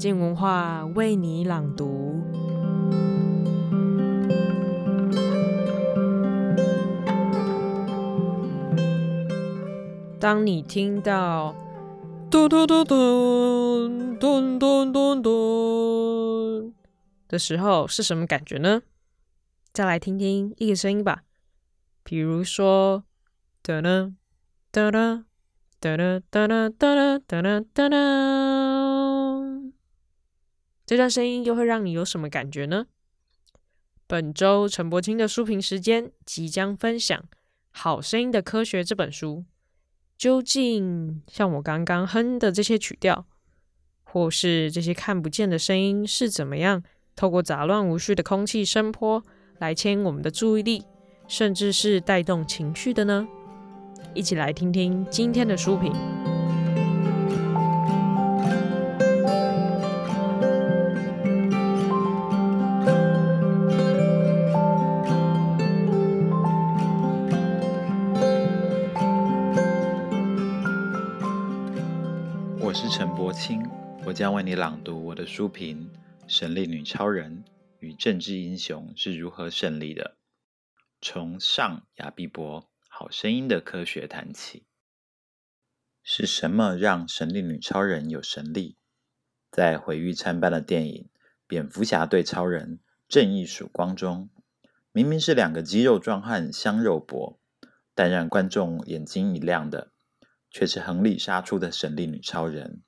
静文化为你朗读。当你听到咚咚咚咚咚咚咚咚的时候，是什么感觉呢？再来听听一个声音吧，比如说哒啦哒啦哒啦哒啦哒啦哒啦哒啦，这段声音又会让你有什么感觉呢？本周陈柏青的书评时间即将分享《好声音的科学》这本书。究竟像我刚刚哼的这些曲调，或是这些看不见的声音，是怎么样透过杂乱无序的空气声波来牵引我们的注意力，甚至是带动情绪的呢？一起来听听今天的书评。我将为你朗读我的书评《神力女超人与政治英雄是如何胜利的》，从上雅碧博《好声音的科学》谈起。是什么让神力女超人有神力？在毁誉参半的电影《蝙蝠侠对超人：正义曙光》中，明明是两个肌肉壮汉相肉搏，但让观众眼睛一亮的，却是横里杀出的神力女超人。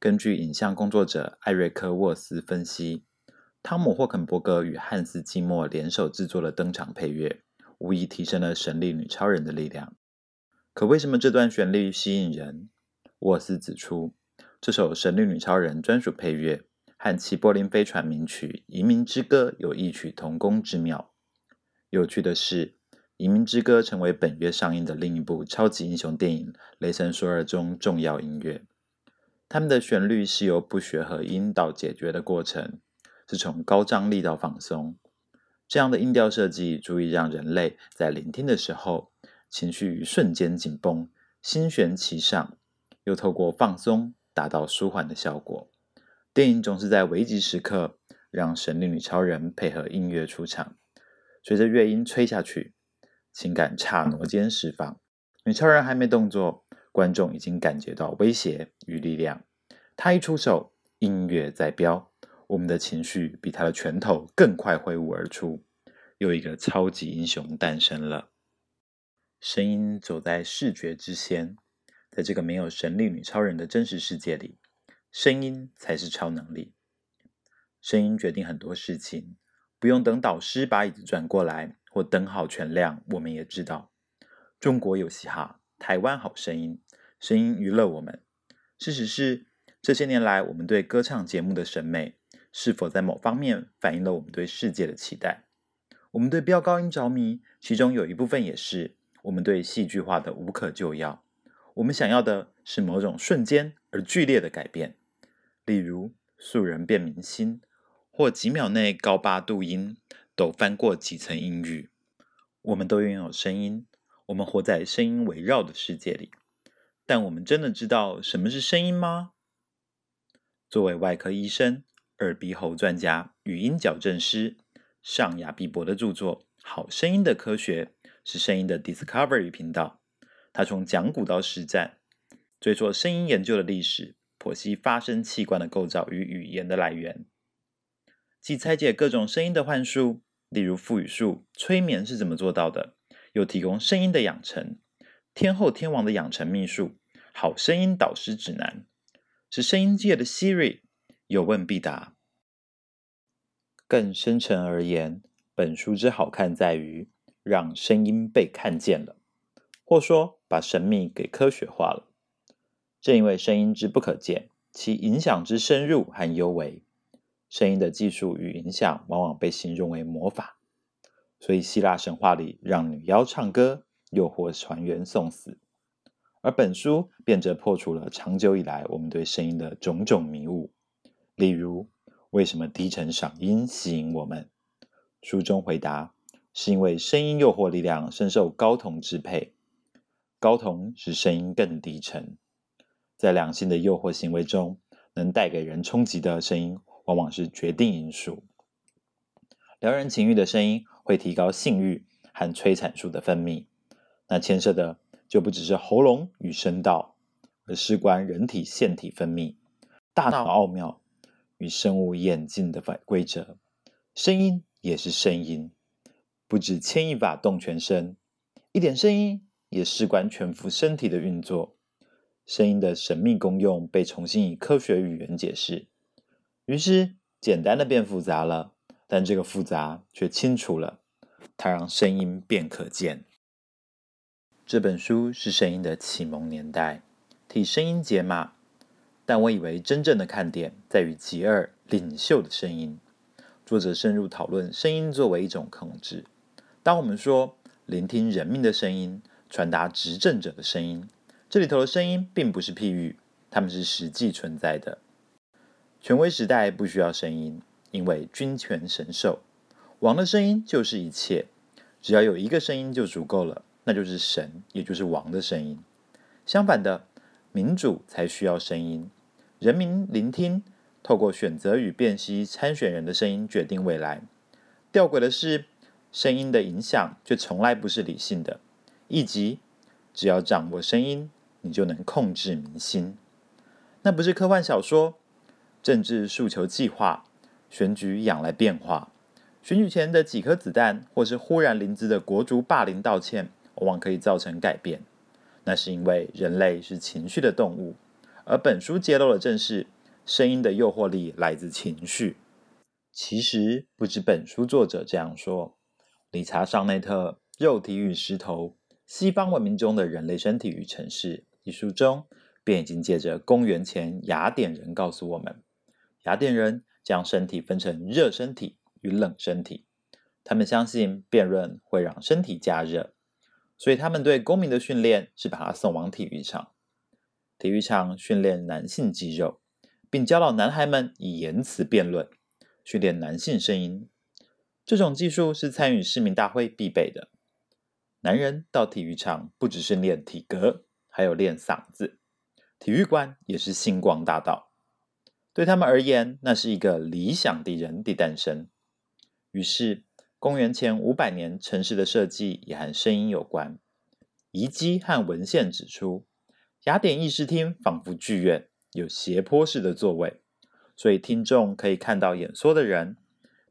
根据影像工作者艾瑞克·沃斯分析，汤姆·霍肯伯格与汉斯·季默联手制作的登场配乐，无疑提升了神力女超人的力量。可为什么这段旋律吸引人？沃斯指出，这首神力女超人专属配乐和齐柏林飞船名曲《移民之歌》有异曲同工之妙。有趣的是，《移民之歌》成为本月上映的另一部超级英雄电影《雷神索尔》中重要音乐。他们的旋律是由不学和音到解决的过程，是从高张力到放松。这样的音调设计足以让人类在聆听的时候，情绪瞬间紧绷，心悬其上，又透过放松达到舒缓的效果。电影总是在危急时刻让神力女超人配合音乐出场，随着乐音吹下去，情感刹那间释放。女超人还没动作。观众已经感觉到威胁与力量，他一出手，音乐在飙，我们的情绪比他的拳头更快挥舞而出，又一个超级英雄诞生了。声音走在视觉之先，在这个没有神力女超人的真实世界里，声音才是超能力。声音决定很多事情，不用等导师把椅子转过来或灯号全亮，我们也知道，中国有嘻哈。台湾好声音，声音娱乐我们。事实是，这些年来我们对歌唱节目的审美，是否在某方面反映了我们对世界的期待？我们对飙高音着迷，其中有一部分也是我们对戏剧化的无可救药。我们想要的是某种瞬间而剧烈的改变，例如素人变明星，或几秒内高八度音抖翻过几层音域。我们都拥有声音。我们活在声音围绕的世界里，但我们真的知道什么是声音吗？作为外科医生、耳鼻喉专家、语音矫正师，上雅碧博的著作《好声音的科学》是声音的 Discovery 频道。他从讲古到实战，追溯声音研究的历史，剖析发声器官的构造与语言的来源，既拆解各种声音的幻术，例如腹语术、催眠是怎么做到的。又提供声音的养成，天后天王的养成秘术，好声音导师指南，是声音界的 Siri，有问必答。更深层而言，本书之好看在于让声音被看见了，或说把神秘给科学化了。正因为声音之不可见，其影响之深入和幽微，声音的技术与影响往往被形容为魔法。所以，希腊神话里让女妖唱歌，诱惑船员送死；而本书便则破除了长久以来我们对声音的种种迷雾。例如，为什么低沉嗓音吸引我们？书中回答：是因为声音诱惑力量深受睾酮支配，睾酮使声音更低沉。在两性的诱惑行为中，能带给人冲击的声音，往往是决定因素。撩人情欲的声音会提高性欲和催产素的分泌，那牵涉的就不只是喉咙与声道，而事关人体腺体分泌、大脑奥妙与生物演进的反规则。声音也是声音，不止牵一发动全身，一点声音也事关全副身体的运作。声音的神秘功用被重新以科学语言解释，于是简单的变复杂了，但这个复杂却清楚了，它让声音变可见。这本书是声音的启蒙年代，替声音解码，但我以为真正的看点在于其二领袖的声音。作者深入讨论声音作为一种控制。当我们说聆听人民的声音，传达执政者的声音。这里头的声音并不是譬喻，它们是实际存在的。权威时代不需要声音，因为君权神授，王的声音就是一切。只要有一个声音就足够了，那就是神，也就是王的声音。相反的，民主才需要声音，人民聆听，透过选择与辨析参选人的声音决定未来。吊诡的是，声音的影响却从来不是理性的，以及只要掌握声音。你就能控制民心，那不是科幻小说。政治诉求计划，选举仰赖变化。选举前的几颗子弹，或是忽然临之的国足霸凌道歉，往往可以造成改变。那是因为人类是情绪的动物，而本书揭露的正是声音的诱惑力来自情绪。其实不止本书作者这样说，理查·尚内特《肉体与石头：西方文明中的人类身体与城市》。一书中便已经借着公元前雅典人告诉我们，雅典人将身体分成热身体与冷身体，他们相信辩论会让身体加热，所以他们对公民的训练是把他送往体育场，体育场训练男性肌肉，并教导男孩们以言辞辩论，训练男性声音。这种技术是参与市民大会必备的。男人到体育场不只是练体格。还有练嗓子，体育馆也是星光大道。对他们而言，那是一个理想的人的诞生。于是，公元前五百年城市的设计也和声音有关。遗迹和文献指出，雅典议事厅仿佛剧院，有斜坡式的座位，所以听众可以看到演说的人，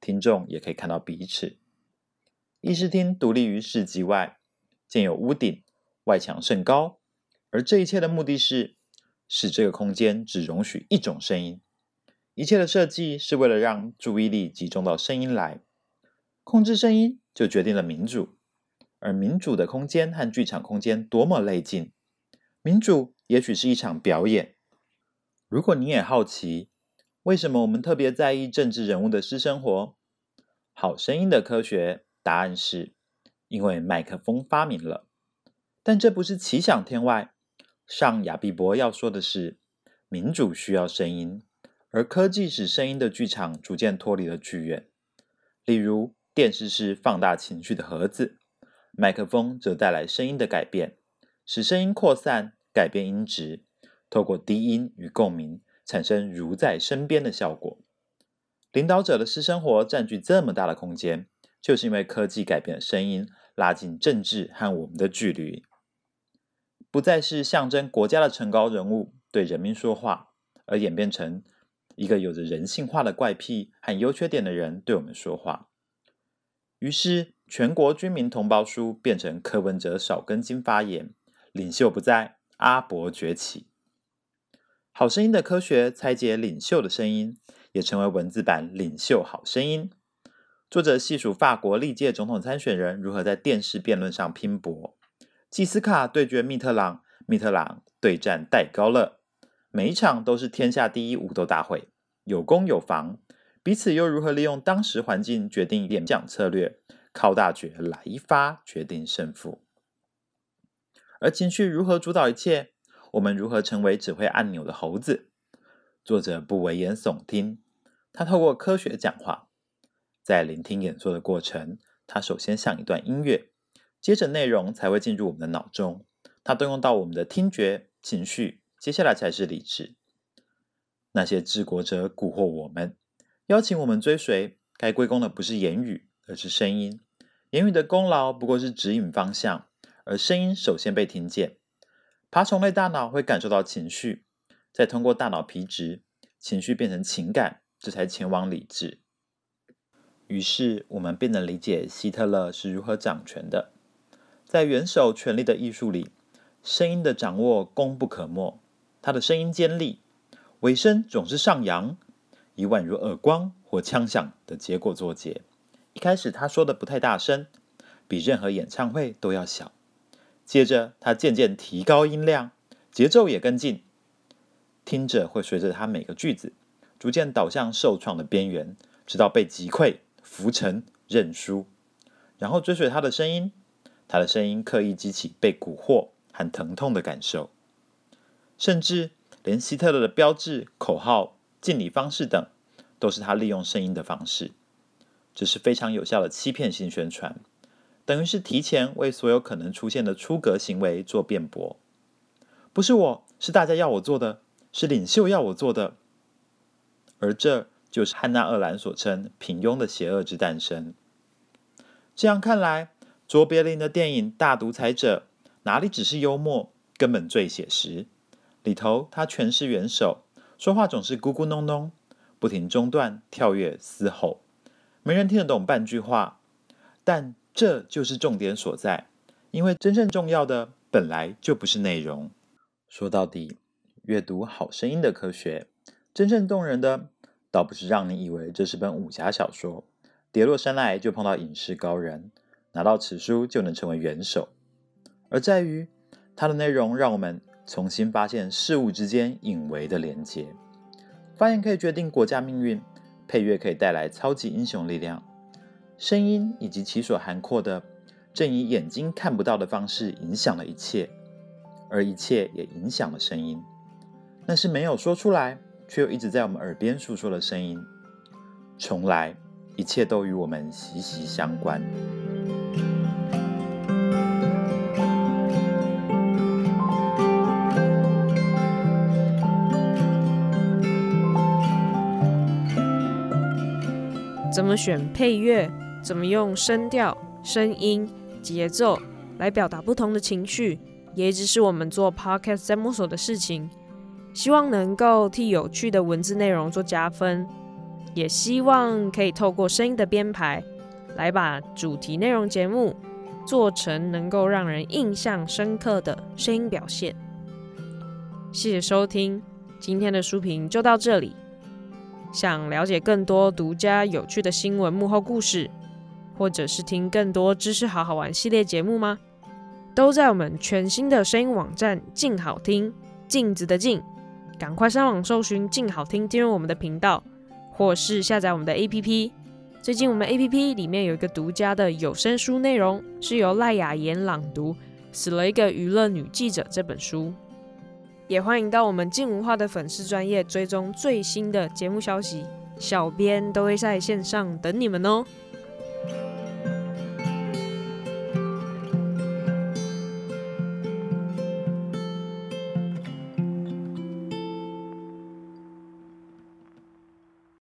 听众也可以看到彼此。议事厅独立于市集外，建有屋顶，外墙甚高。而这一切的目的是使这个空间只容许一种声音。一切的设计是为了让注意力集中到声音来，控制声音就决定了民主。而民主的空间和剧场空间多么类近，民主也许是一场表演。如果你也好奇，为什么我们特别在意政治人物的私生活？好声音的科学答案是因为麦克风发明了。但这不是奇想天外。上亚毕伯要说的是，民主需要声音，而科技使声音的剧场逐渐脱离了剧院。例如，电视是放大情绪的盒子，麦克风则带来声音的改变，使声音扩散、改变音质，透过低音与共鸣，产生如在身边的效果。领导者的私生活占据这么大的空间，就是因为科技改变了声音，拉近政治和我们的距离。不再是象征国家的崇高人物对人民说话，而演变成一个有着人性化的怪癖和优缺点的人对我们说话。于是，全国军民同胞书变成柯文哲少根筋发言，领袖不在，阿伯崛起。好声音的科学拆解领袖的声音，也成为文字版《领袖好声音》。作者细数法国历届总统参选人如何在电视辩论上拼搏。季斯卡对决密特朗，密特朗对战戴高乐，每一场都是天下第一武斗大会，有攻有防，彼此又如何利用当时环境决定演讲策略，靠大局来一发决定胜负。而情绪如何主导一切？我们如何成为指挥按钮的猴子？作者不危言耸听，他透过科学讲话，在聆听演说的过程，他首先像一段音乐。接着内容才会进入我们的脑中，它动用到我们的听觉、情绪，接下来才是理智。那些治国者蛊惑我们，邀请我们追随。该归功的不是言语，而是声音。言语的功劳不过是指引方向，而声音首先被听见。爬虫类大脑会感受到情绪，再通过大脑皮质，情绪变成情感，这才前往理智。于是，我们便能理解希特勒是如何掌权的。在元首权力的艺术里，声音的掌握功不可没。他的声音尖利，尾声总是上扬，以宛如耳光或枪响的结果作结。一开始他说的不太大声，比任何演唱会都要小。接着他渐渐提高音量，节奏也跟进，听者会随着他每个句子逐渐导向受创的边缘，直到被击溃、浮沉、认输，然后追随他的声音。他的声音刻意激起被蛊惑和疼痛的感受。甚至连希特勒的标志、口号、敬礼方式等，都是他利用声音的方式。这是非常有效的欺骗性宣传，等于是提前为所有可能出现的出格行为做辩驳。不是我，是大家要我做的，是领袖要我做的。而这就是汉娜·鄂兰所称“平庸的邪恶之诞生”。这样看来，卓别林的电影《大独裁者》哪里只是幽默，根本最写实。里头，他全是元首，说话总是咕咕哝哝，不停中断、跳跃、嘶吼，没人听得懂半句话。但这就是重点所在，因为真正重要的本来就不是内容。说到底，阅读好声音的科学，真正动人的，倒不是让你以为这是本武侠小说，跌落山来就碰到隐士高人，拿到此书就能成为元首，而在于它的内容让我们。重新发现事物之间隐微的连接，发言可以决定国家命运，配乐可以带来超级英雄力量，声音以及其所涵括的，正以眼睛看不到的方式影响了一切，而一切也影响了声音。那是没有说出来，却又一直在我们耳边诉说的声音。从来，一切都与我们息息相关。怎么选配乐？怎么用声调、声音、节奏来表达不同的情绪，也一直是我们做 podcast 在摸索的事情。希望能够替有趣的文字内容做加分，也希望可以透过声音的编排，来把主题内容节目做成能够让人印象深刻的声音表现。谢谢收听，今天的书评就到这里。想了解更多独家有趣的新闻幕后故事，或者是听更多知识好好玩系列节目吗？都在我们全新的声音网站“静好听”，镜子的镜，赶快上网搜寻“静好听”，订阅我们的频道，或是下载我们的 APP。最近我们 APP 里面有一个独家的有声书内容，是由赖雅妍朗读《死了一个娱乐女记者》这本书。也欢迎到我们静文化的粉丝专业追踪最新的节目消息，小编都会在线上等你们哦。